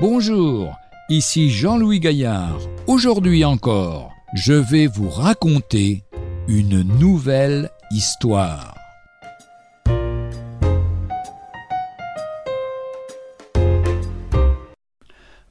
Bonjour, ici Jean-Louis Gaillard. Aujourd'hui encore, je vais vous raconter une nouvelle histoire.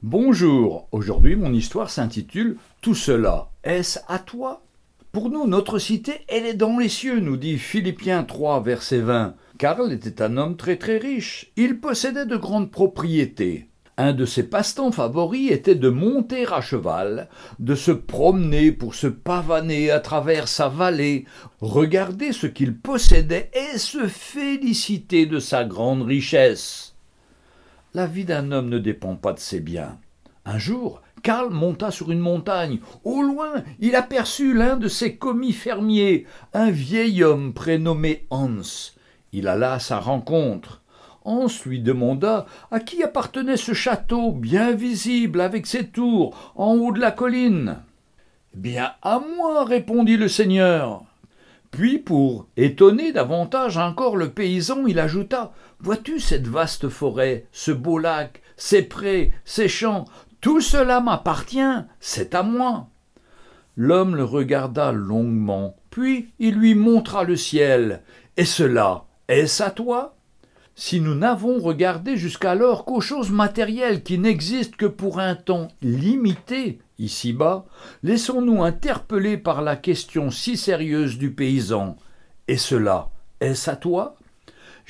Bonjour, aujourd'hui mon histoire s'intitule Tout cela, est-ce à toi? Pour nous, notre cité, elle est dans les cieux, nous dit Philippiens 3, verset 20. Karl était un homme très très riche. Il possédait de grandes propriétés. Un de ses passe-temps favoris était de monter à cheval, de se promener pour se pavaner à travers sa vallée, regarder ce qu'il possédait et se féliciter de sa grande richesse. La vie d'un homme ne dépend pas de ses biens. Un jour, Karl monta sur une montagne. Au loin, il aperçut l'un de ses commis fermiers, un vieil homme prénommé Hans. Il alla à sa rencontre. Hans lui demanda à qui appartenait ce château bien visible avec ses tours en haut de la colline. Bien à moi, répondit le seigneur. Puis, pour étonner davantage encore le paysan, il ajouta Vois-tu cette vaste forêt, ce beau lac, ces prés, ces champs? Tout cela m'appartient, c'est à moi. L'homme le regarda longuement, puis il lui montra le ciel. Et cela, est-ce à toi? Si nous n'avons regardé jusqu'alors qu'aux choses matérielles qui n'existent que pour un temps limité ici-bas, laissons-nous interpeller par la question si sérieuse du paysan. Et cela, est-ce à toi?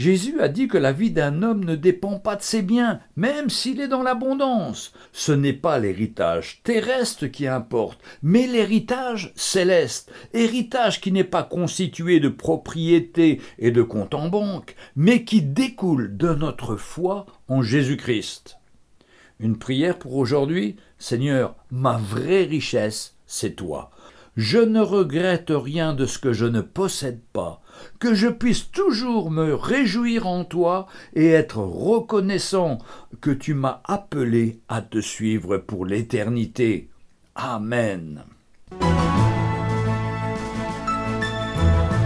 Jésus a dit que la vie d'un homme ne dépend pas de ses biens, même s'il est dans l'abondance. Ce n'est pas l'héritage terrestre qui importe, mais l'héritage céleste, héritage qui n'est pas constitué de propriétés et de comptes en banque, mais qui découle de notre foi en Jésus-Christ. Une prière pour aujourd'hui Seigneur, ma vraie richesse, c'est toi. Je ne regrette rien de ce que je ne possède pas, que je puisse toujours me réjouir en toi et être reconnaissant que tu m'as appelé à te suivre pour l'éternité. Amen.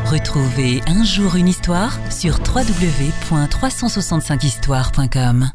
Retrouvez un jour une histoire sur www.365histoire.com.